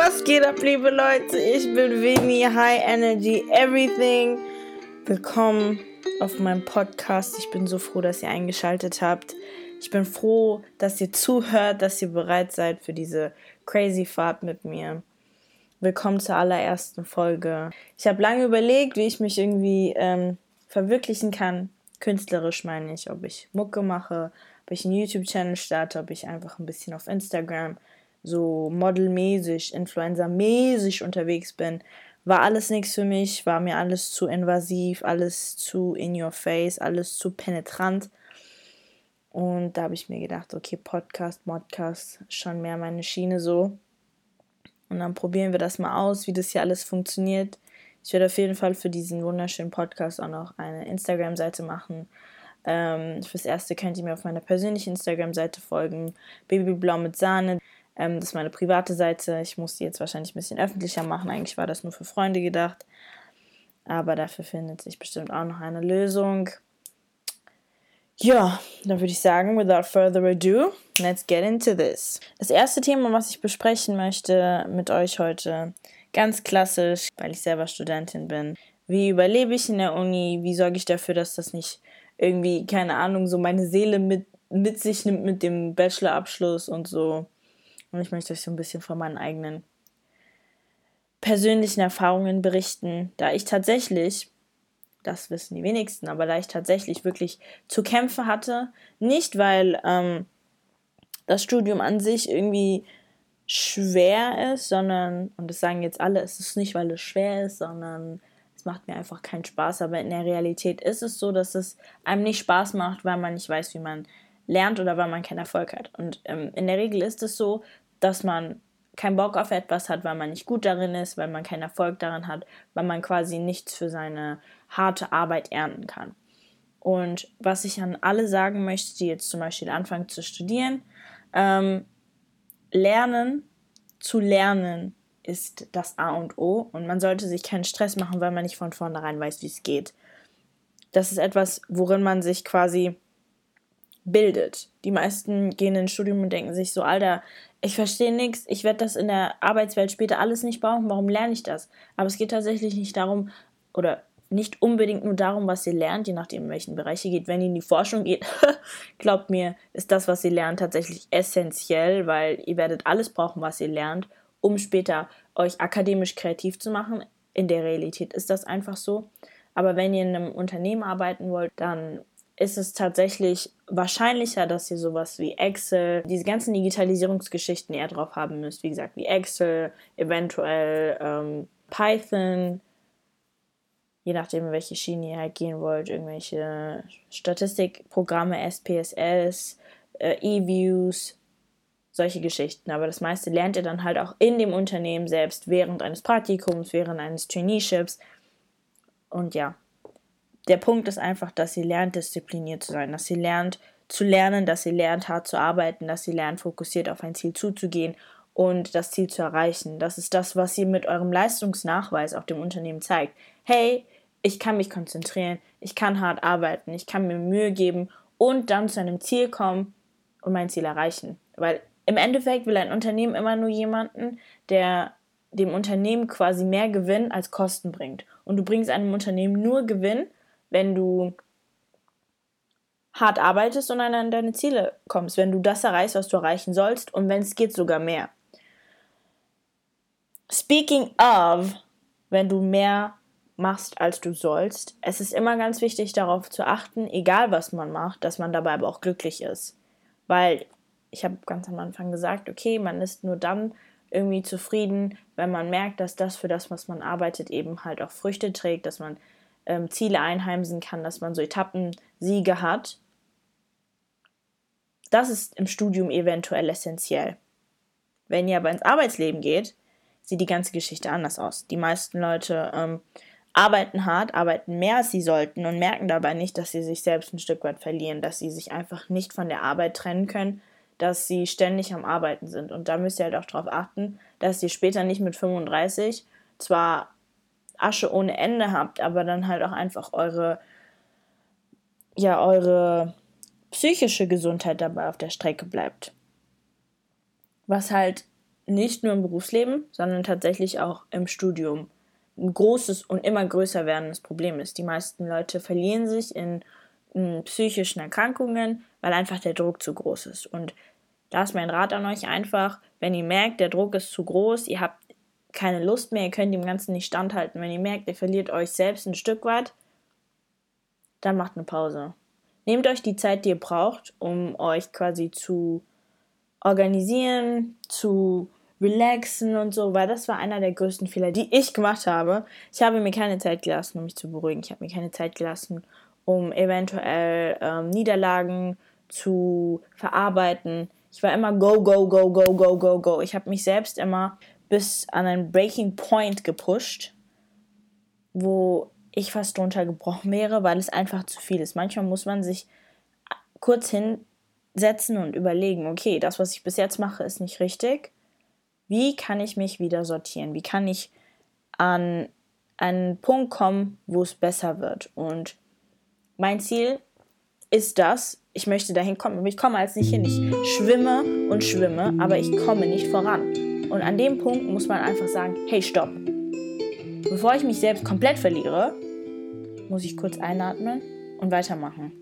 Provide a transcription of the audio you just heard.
was geht ab, liebe Leute? Ich bin Vini, High Energy, Everything. Willkommen auf meinem Podcast. Ich bin so froh, dass ihr eingeschaltet habt. Ich bin froh, dass ihr zuhört, dass ihr bereit seid für diese crazy Fahrt mit mir. Willkommen zur allerersten Folge. Ich habe lange überlegt, wie ich mich irgendwie ähm, verwirklichen kann. Künstlerisch meine ich, ob ich Mucke mache, ob ich einen YouTube-Channel starte, ob ich einfach ein bisschen auf Instagram so modelmäßig, influencermäßig unterwegs bin, war alles nichts für mich, war mir alles zu invasiv, alles zu in your face, alles zu penetrant. Und da habe ich mir gedacht, okay, Podcast, Modcast, schon mehr meine Schiene so. Und dann probieren wir das mal aus, wie das hier alles funktioniert. Ich werde auf jeden Fall für diesen wunderschönen Podcast auch noch eine Instagram-Seite machen. Ähm, fürs Erste könnt ihr mir auf meiner persönlichen Instagram-Seite folgen. Babyblau mit Sahne. Ähm, das ist meine private Seite. Ich muss die jetzt wahrscheinlich ein bisschen öffentlicher machen. Eigentlich war das nur für Freunde gedacht. Aber dafür findet sich bestimmt auch noch eine Lösung. Ja, dann würde ich sagen, without further ado, let's get into this. Das erste Thema, was ich besprechen möchte mit euch heute, ganz klassisch, weil ich selber Studentin bin. Wie überlebe ich in der Uni? Wie sorge ich dafür, dass das nicht irgendwie, keine Ahnung, so meine Seele mit, mit sich nimmt mit dem Bachelorabschluss und so. Und ich möchte euch so ein bisschen von meinen eigenen persönlichen Erfahrungen berichten, da ich tatsächlich, das wissen die wenigsten, aber da ich tatsächlich wirklich zu kämpfen hatte, nicht weil ähm, das Studium an sich irgendwie schwer ist, sondern, und das sagen jetzt alle, es ist nicht, weil es schwer ist, sondern es macht mir einfach keinen Spaß. Aber in der Realität ist es so, dass es einem nicht Spaß macht, weil man nicht weiß, wie man lernt oder weil man keinen Erfolg hat. Und ähm, in der Regel ist es so, dass man keinen Bock auf etwas hat, weil man nicht gut darin ist, weil man keinen Erfolg daran hat, weil man quasi nichts für seine harte Arbeit ernten kann. Und was ich an alle sagen möchte, die jetzt zum Beispiel anfangen zu studieren, ähm, lernen zu lernen ist das A und O und man sollte sich keinen Stress machen, weil man nicht von vornherein weiß, wie es geht. Das ist etwas, worin man sich quasi bildet. Die meisten gehen ins Studium und denken sich so, Alter, ich verstehe nichts, ich werde das in der Arbeitswelt später alles nicht brauchen, warum lerne ich das? Aber es geht tatsächlich nicht darum, oder nicht unbedingt nur darum, was ihr lernt, je nachdem, in welchen Bereich ihr geht. Wenn ihr in die Forschung geht, glaubt mir, ist das, was ihr lernt, tatsächlich essentiell, weil ihr werdet alles brauchen, was ihr lernt, um später euch akademisch kreativ zu machen. In der Realität ist das einfach so. Aber wenn ihr in einem Unternehmen arbeiten wollt, dann ist es tatsächlich wahrscheinlicher, dass ihr sowas wie Excel, diese ganzen Digitalisierungsgeschichten eher drauf haben müsst. Wie gesagt, wie Excel, eventuell ähm, Python, je nachdem, in welche Schiene ihr halt gehen wollt, irgendwelche Statistikprogramme, SPSS, äh, E-Views, solche Geschichten. Aber das meiste lernt ihr dann halt auch in dem Unternehmen selbst, während eines Praktikums, während eines Traineeships. Und ja, der Punkt ist einfach, dass sie lernt, diszipliniert zu sein, dass sie lernt zu lernen, dass sie lernt, hart zu arbeiten, dass sie lernt, fokussiert auf ein Ziel zuzugehen und das Ziel zu erreichen. Das ist das, was sie mit eurem Leistungsnachweis auf dem Unternehmen zeigt. Hey, ich kann mich konzentrieren, ich kann hart arbeiten, ich kann mir Mühe geben und dann zu einem Ziel kommen und mein Ziel erreichen. Weil im Endeffekt will ein Unternehmen immer nur jemanden, der dem Unternehmen quasi mehr Gewinn als Kosten bringt. Und du bringst einem Unternehmen nur Gewinn, wenn du hart arbeitest und an deine Ziele kommst, wenn du das erreichst, was du erreichen sollst und wenn es geht sogar mehr. Speaking of, wenn du mehr machst, als du sollst, es ist immer ganz wichtig darauf zu achten, egal was man macht, dass man dabei aber auch glücklich ist. Weil ich habe ganz am Anfang gesagt, okay, man ist nur dann irgendwie zufrieden, wenn man merkt, dass das für das, was man arbeitet, eben halt auch Früchte trägt, dass man ähm, Ziele einheimsen kann, dass man so Etappensiege hat. Das ist im Studium eventuell essentiell. Wenn ihr aber ins Arbeitsleben geht, sieht die ganze Geschichte anders aus. Die meisten Leute ähm, arbeiten hart, arbeiten mehr als sie sollten und merken dabei nicht, dass sie sich selbst ein Stück weit verlieren, dass sie sich einfach nicht von der Arbeit trennen können, dass sie ständig am Arbeiten sind. Und da müsst ihr halt auch darauf achten, dass ihr später nicht mit 35 zwar Asche ohne Ende habt, aber dann halt auch einfach eure, ja, eure psychische Gesundheit dabei auf der Strecke bleibt. Was halt nicht nur im Berufsleben, sondern tatsächlich auch im Studium ein großes und immer größer werdendes Problem ist. Die meisten Leute verlieren sich in, in psychischen Erkrankungen, weil einfach der Druck zu groß ist. Und da ist mein Rat an euch einfach, wenn ihr merkt, der Druck ist zu groß, ihr habt keine Lust mehr, ihr könnt dem Ganzen nicht standhalten, wenn ihr merkt, ihr verliert euch selbst ein Stück weit, dann macht eine Pause. Nehmt euch die Zeit, die ihr braucht, um euch quasi zu organisieren, zu relaxen und so, weil das war einer der größten Fehler, die ich gemacht habe. Ich habe mir keine Zeit gelassen, um mich zu beruhigen. Ich habe mir keine Zeit gelassen, um eventuell ähm, Niederlagen zu verarbeiten. Ich war immer go, go, go, go, go, go, go. Ich habe mich selbst immer bis an einen Breaking Point gepusht, wo ich fast drunter gebrochen wäre, weil es einfach zu viel ist. Manchmal muss man sich kurz hinsetzen und überlegen, okay, das, was ich bis jetzt mache, ist nicht richtig wie kann ich mich wieder sortieren? Wie kann ich an einen Punkt kommen, wo es besser wird? Und mein Ziel ist das, ich möchte dahin kommen, aber ich komme als nicht hin. Ich schwimme und schwimme, aber ich komme nicht voran. Und an dem Punkt muss man einfach sagen, hey, stopp. Bevor ich mich selbst komplett verliere, muss ich kurz einatmen und weitermachen.